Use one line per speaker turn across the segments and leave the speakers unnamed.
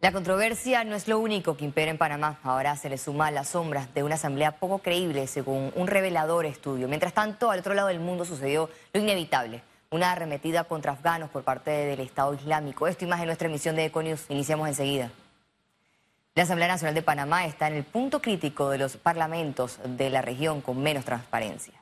La controversia no es lo único que impera en Panamá. Ahora se le suma las sombras de una asamblea poco creíble, según un revelador estudio. Mientras tanto, al otro lado del mundo sucedió lo inevitable. Una arremetida contra afganos por parte del Estado Islámico. Esto y más en nuestra emisión de Econius. Iniciamos enseguida. La Asamblea Nacional de Panamá está en el punto crítico de los parlamentos de la región con menos transparencia.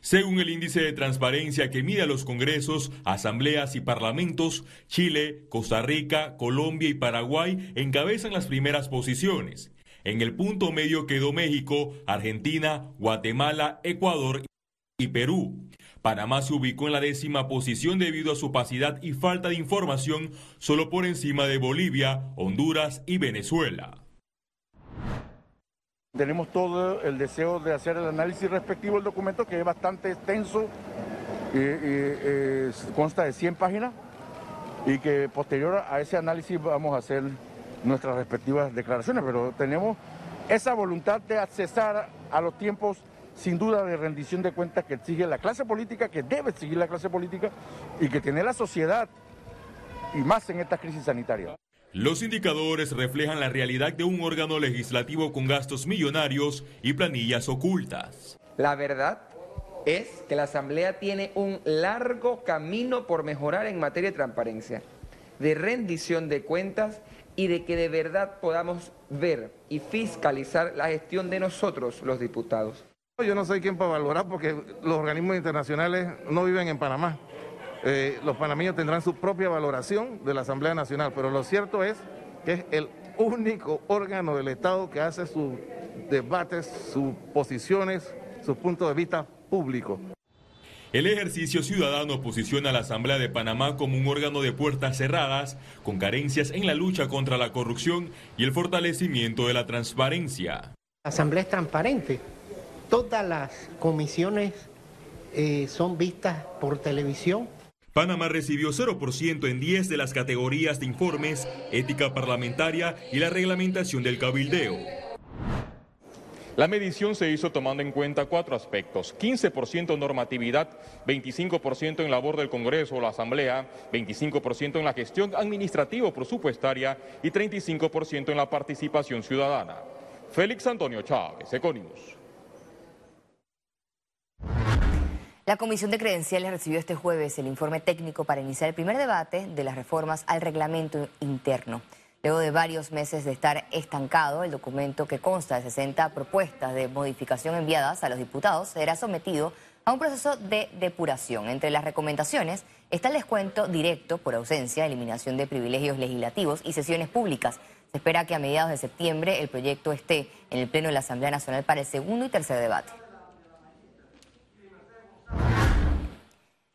Según el índice de transparencia que mide los congresos, asambleas y parlamentos, Chile, Costa Rica, Colombia y Paraguay encabezan las primeras posiciones. En el punto medio quedó México, Argentina, Guatemala, Ecuador y Perú. Panamá se ubicó en la décima posición debido a su opacidad y falta de información, solo por encima de Bolivia, Honduras y Venezuela.
Tenemos todo el deseo de hacer el análisis respectivo del documento, que es bastante extenso, y, consta de 100 páginas, y que posterior a ese análisis vamos a hacer nuestras respectivas declaraciones, pero tenemos esa voluntad de accesar a los tiempos sin duda de rendición de cuentas que exige la clase política, que debe seguir la clase política y que tiene la sociedad, y más en esta crisis sanitaria.
Los indicadores reflejan la realidad de un órgano legislativo con gastos millonarios y planillas ocultas.
La verdad es que la Asamblea tiene un largo camino por mejorar en materia de transparencia, de rendición de cuentas y de que de verdad podamos ver y fiscalizar la gestión de nosotros, los diputados.
Yo no soy quien para valorar porque los organismos internacionales no viven en Panamá. Eh, los panameños tendrán su propia valoración de la Asamblea Nacional, pero lo cierto es que es el único órgano del Estado que hace sus debates, sus posiciones, sus puntos de vista públicos.
El ejercicio ciudadano posiciona a la Asamblea de Panamá como un órgano de puertas cerradas, con carencias en la lucha contra la corrupción y el fortalecimiento de la transparencia.
La Asamblea es transparente. Todas las comisiones eh, son vistas por televisión
Panamá recibió 0% en 10 de las categorías de informes, ética parlamentaria y la reglamentación del cabildeo. La medición se hizo tomando en cuenta cuatro aspectos. 15% normatividad, 25% en labor del Congreso o la Asamblea, 25% en la gestión administrativa presupuestaria y 35% en la participación ciudadana. Félix Antonio Chávez, Econimus.
La Comisión de Credenciales recibió este jueves el informe técnico para iniciar el primer debate de las reformas al reglamento interno. Luego de varios meses de estar estancado, el documento que consta de 60 propuestas de modificación enviadas a los diputados será sometido a un proceso de depuración. Entre las recomendaciones está el descuento directo por ausencia, eliminación de privilegios legislativos y sesiones públicas. Se espera que a mediados de septiembre el proyecto esté en el Pleno de la Asamblea Nacional para el segundo y tercer debate.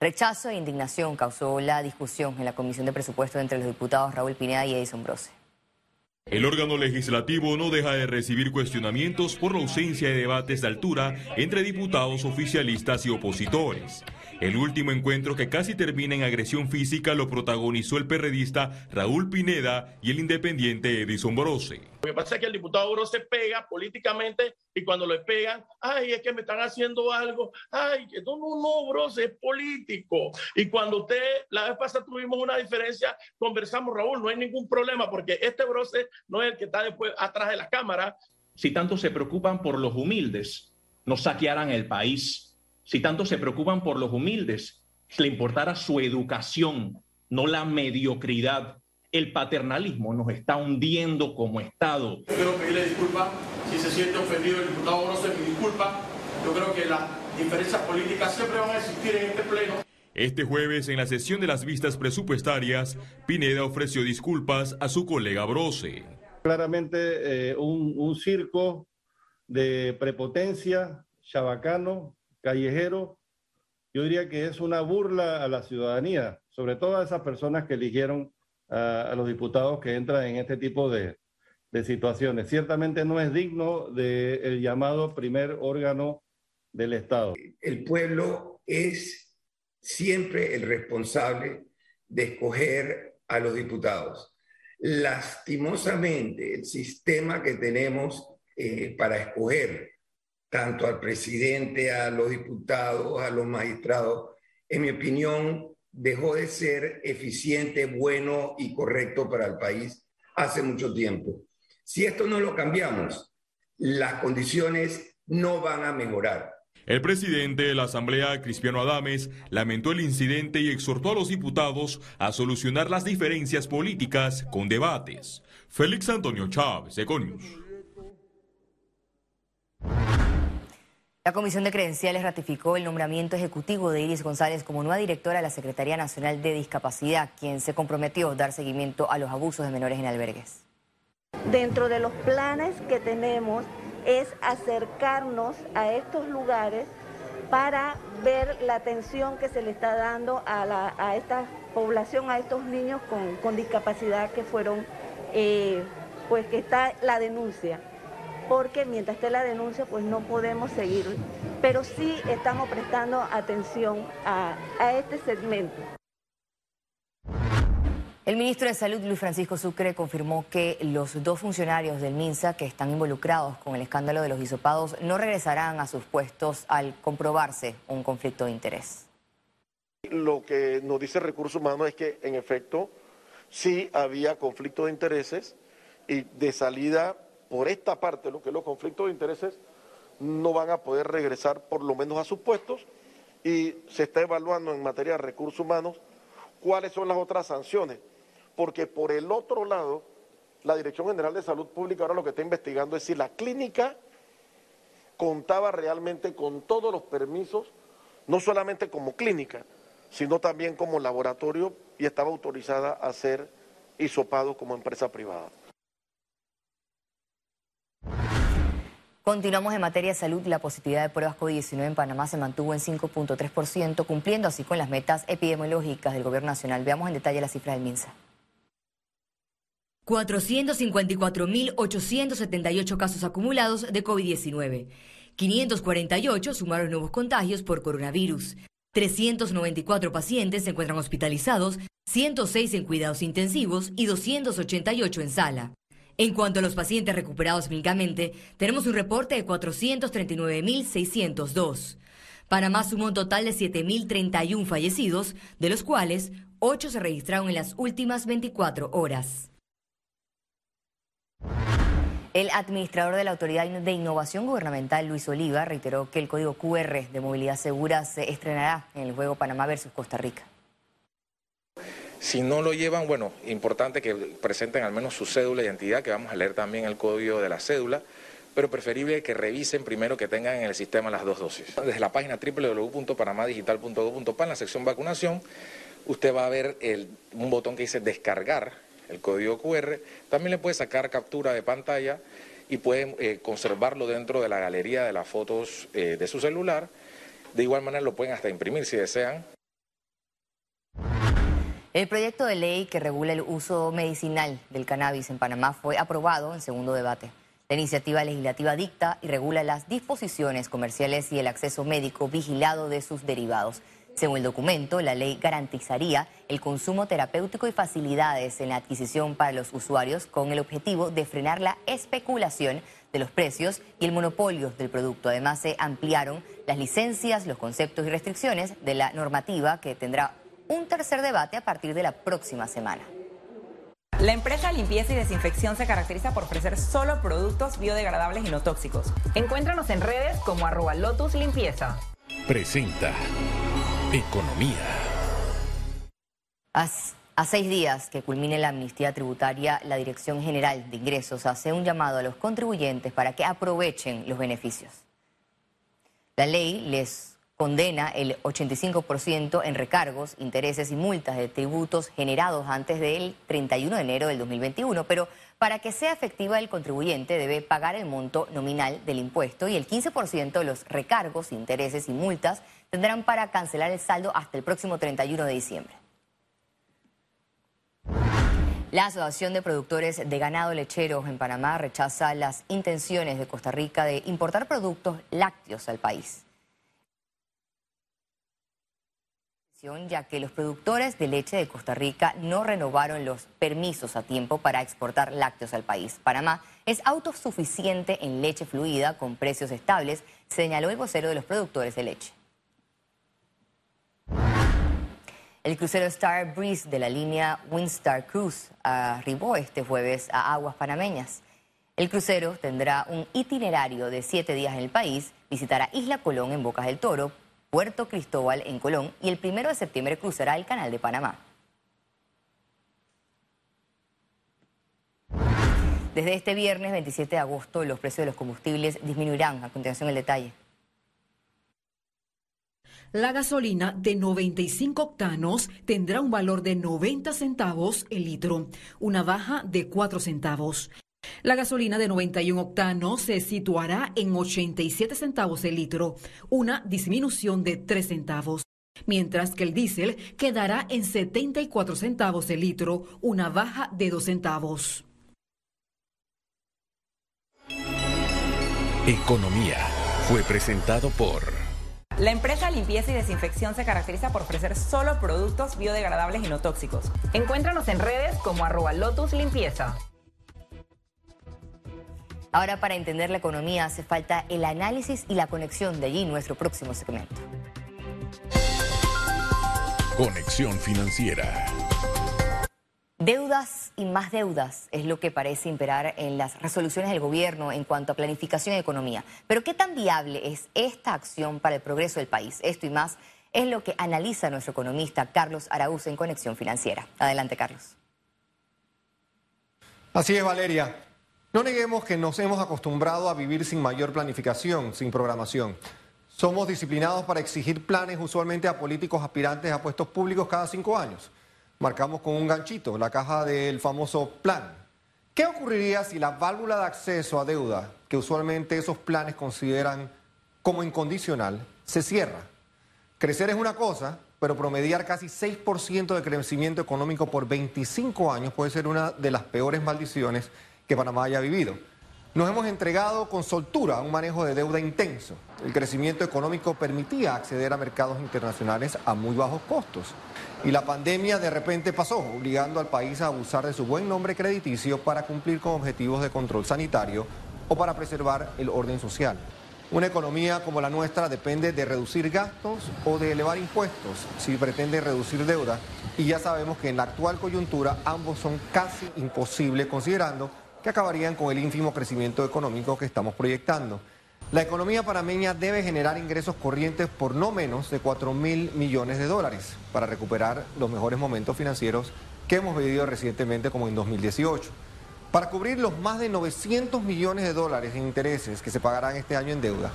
Rechazo e indignación causó la discusión en la Comisión de Presupuesto entre los diputados Raúl Pineda y Edison Brose.
El órgano legislativo no deja de recibir cuestionamientos por la ausencia de debates de altura entre diputados oficialistas y opositores. El último encuentro que casi termina en agresión física lo protagonizó el perredista Raúl Pineda y el independiente Edison Brose.
Lo que pasa es que el diputado Brose pega políticamente y cuando le pegan, ay, es que me están haciendo algo, ay, no, no, no, Brose, es político. Y cuando usted, la vez pasada tuvimos una diferencia, conversamos, Raúl, no hay ningún problema porque este Brose no es el que está después atrás de la cámara.
Si tanto se preocupan por los humildes, no saquearán el país si tanto se preocupan por los humildes, si le importara su educación, no la mediocridad. El paternalismo nos está hundiendo como Estado.
Yo quiero pedirle disculpas si se siente ofendido el diputado no me disculpa. Yo creo que las diferencias políticas siempre van a existir en este pleno.
Este jueves, en la sesión de las vistas presupuestarias, Pineda ofreció disculpas a su colega Brose.
Claramente eh, un, un circo de prepotencia, chabacano, callejero, yo diría que es una burla a la ciudadanía, sobre todo a esas personas que eligieron a, los diputados que entran en este tipo de, situaciones. Ciertamente no es digno del llamado primer órgano del Estado.
El pueblo es siempre el responsable de escoger a los diputados. Lastimosamente, el sistema que tenemos eh, para escoger tanto al presidente, a los diputados, a los magistrados, en mi opinión, dejó de ser eficiente, bueno y correcto para el país, hace mucho tiempo. Si esto no lo cambiamos, las condiciones no van a mejorar.
El presidente de la Asamblea, Cristiano Adames, lamentó el incidente y exhortó a los diputados a solucionar las diferencias políticas con debates. Félix Antonio Chávez, Econius.
La Comisión de Credenciales ratificó el nombramiento ejecutivo de Iris González como nueva directora de la Secretaría Nacional de Discapacidad, quien se comprometió a dar seguimiento a los abusos de menores en albergues.
Dentro de los planes que tenemos es acercarnos a estos lugares para ver la atención que se le está dando a, esta población, a estos niños con, discapacidad que fueron, eh, pues que está la denuncia porque mientras esté la denuncia pues no podemos seguir, pero sí estamos prestando atención a, este segmento.
El ministro de Salud, Luis Francisco Sucre, confirmó que los dos funcionarios del MINSA que están involucrados con el escándalo de los hisopados no regresarán a sus puestos al comprobarse un conflicto de interés.
Lo que nos dice Recursos Humanos es que, en efecto, sí había conflicto de intereses y de salida por esta parte, lo que los conflictos de intereses, no van a poder regresar por lo menos a sus puestos y se está evaluando en materia de recursos humanos cuáles son las otras sanciones, porque por el otro lado, la Dirección General de Salud Pública ahora lo que está investigando es si la clínica contaba realmente con todos los permisos, no solamente como clínica, sino también como laboratorio y estaba autorizada a ser hisopado como empresa privada.
Continuamos en materia de salud. La positividad de pruebas COVID-19 en Panamá se mantuvo en 5.3%, cumpliendo así con las metas epidemiológicas del Gobierno Nacional. Veamos en detalle la cifra del MINSA.
454.878 casos acumulados de COVID-19. 548 sumaron nuevos contagios por coronavirus. 394 pacientes se encuentran hospitalizados, 106 en cuidados intensivos y 288 en sala. En cuanto a los pacientes recuperados clínicamente, tenemos un reporte de 439.602. Panamá sumó un total de 7.031 fallecidos, de los cuales 8 se registraron en las últimas 24 horas.
El administrador de la Autoridad de Innovación Gubernamental, Luis Oliva, reiteró que el código QR de movilidad segura se estrenará en el juego Panamá versus Costa Rica.
Si no lo llevan, bueno, importante que presenten al menos su cédula de identidad, que vamos a leer también el código de la cédula, pero preferible que revisen primero que tengan en el sistema las dos dosis. Desde la página www.panamadigital.gov.pa, en la sección vacunación, usted va a ver un botón que dice descargar el código QR. También le puede sacar captura de pantalla y puede eh, conservarlo dentro de la galería de las fotos eh, de su celular. De igual manera lo pueden hasta imprimir si desean.
El proyecto de ley que regula el uso medicinal del cannabis en Panamá fue aprobado en segundo debate. La iniciativa legislativa dicta y regula las disposiciones comerciales y el acceso médico vigilado de sus derivados. Según el documento, la ley garantizaría el consumo terapéutico y facilidades en la adquisición para los usuarios con el objetivo de frenar la especulación de los precios y el monopolio del producto. Además, se ampliaron las licencias, los conceptos y restricciones de la normativa que tendrá un tercer debate a partir de la próxima semana.
La empresa Limpieza y Desinfección se caracteriza por ofrecer solo productos biodegradables y no tóxicos. Encuéntranos en redes como arroba Lotus Limpieza.
Presenta Economía.
A seis días que culmine la amnistía tributaria, la Dirección General de Ingresos hace un llamado a los contribuyentes para que aprovechen los beneficios. La ley les condena el 85% en recargos, intereses y multas de tributos generados antes del 31 de enero del 2021, pero para que sea efectiva el contribuyente debe pagar el monto nominal del impuesto y el 15% de los recargos, intereses y multas tendrán para cancelar el saldo hasta el próximo 31 de diciembre. La Asociación de Productores de Ganado Lechero en Panamá rechaza las intenciones de Costa Rica de importar productos lácteos al país. Ya que los productores de leche de Costa Rica no renovaron los permisos a tiempo para exportar lácteos al país. Panamá es autosuficiente en leche fluida con precios estables, señaló el vocero de los productores de leche. El crucero Star Breeze de la línea Windstar Cruise arribó este jueves a aguas panameñas. El crucero tendrá un itinerario de siete días en el país, visitará Isla Colón en Bocas del Toro, Puerto Cristóbal en Colón y el primero de septiembre cruzará el Canal de Panamá. Desde este viernes 27 de agosto los precios de los combustibles disminuirán. A continuación el detalle.
La gasolina de 95 octanos tendrá un valor de 90 centavos el litro, una baja de 4 centavos. La gasolina de 91 octanos se situará en 87 centavos el litro, una disminución de 3 centavos, mientras que el diésel quedará en 74 centavos el litro, una baja de 2 centavos.
Economía fue presentado por...
La empresa Limpieza y Desinfección se caracteriza por ofrecer solo productos biodegradables y no tóxicos. Encuéntranos en redes como arroba Lotus Limpieza.
Ahora para entender la economía hace falta el análisis y la conexión de allí nuestro próximo segmento.
Conexión financiera.
Deudas y más deudas es lo que parece imperar en las resoluciones del gobierno en cuanto a planificación y economía. Pero ¿qué tan viable es esta acción para el progreso del país? Esto y más es lo que analiza nuestro economista Carlos Araúz en Conexión Financiera. Adelante, Carlos.
Así es, Valeria. No neguemos que nos hemos acostumbrado a vivir sin mayor planificación, sin programación. Somos disciplinados para exigir planes usualmente a políticos aspirantes a puestos públicos cada cinco años marcamos con un ganchito la caja del famoso plan. ¿Qué ocurriría si la válvula de acceso a deuda, que usualmente esos planes consideran como incondicional, se cierra? Crecer es una cosa, pero promediar casi 6% de crecimiento económico por 25 años puede ser una de las peores maldiciones que Panamá haya vivido. Nos hemos entregado con soltura a un manejo de deuda intenso. El crecimiento económico permitía acceder a mercados internacionales a muy bajos costos. Y la pandemia de repente pasó, obligando al país a abusar de su buen nombre crediticio para cumplir con objetivos de control sanitario o para preservar el orden social. Una economía como la nuestra depende de reducir gastos o de elevar impuestos si pretende reducir deuda. Y ya sabemos que en la actual coyuntura ambos son casi imposibles considerando que acabarían con el ínfimo crecimiento económico que estamos proyectando. La economía panameña debe generar ingresos corrientes por no menos de 4 mil millones de dólares para recuperar los mejores momentos financieros que hemos vivido recientemente como en 2018. Para cubrir los más de 900 millones de dólares en intereses que se pagarán este año en deuda,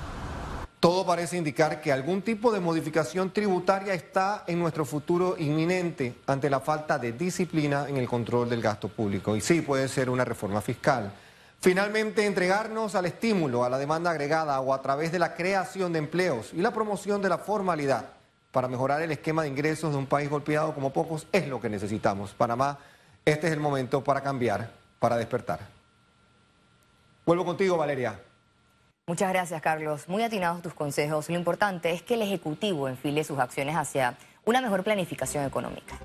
todo parece indicar que algún tipo de modificación tributaria está en nuestro futuro inminente ante la falta de disciplina en el control del gasto público. Y sí, puede ser una reforma fiscal. Finalmente, entregarnos al estímulo, a la demanda agregada o a través de la creación de empleos y la promoción de la formalidad para mejorar el esquema de ingresos de un país golpeado como pocos es lo que necesitamos. Panamá, este es el momento para cambiar, para despertar. Vuelvo contigo, Valeria.
Muchas gracias, Carlos. Muy atinados tus consejos. Lo importante es que el Ejecutivo enfile sus acciones hacia una mejor planificación económica.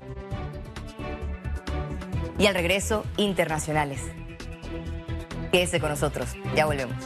Y al regreso, internacionales. Quédese con nosotros. Ya volvemos.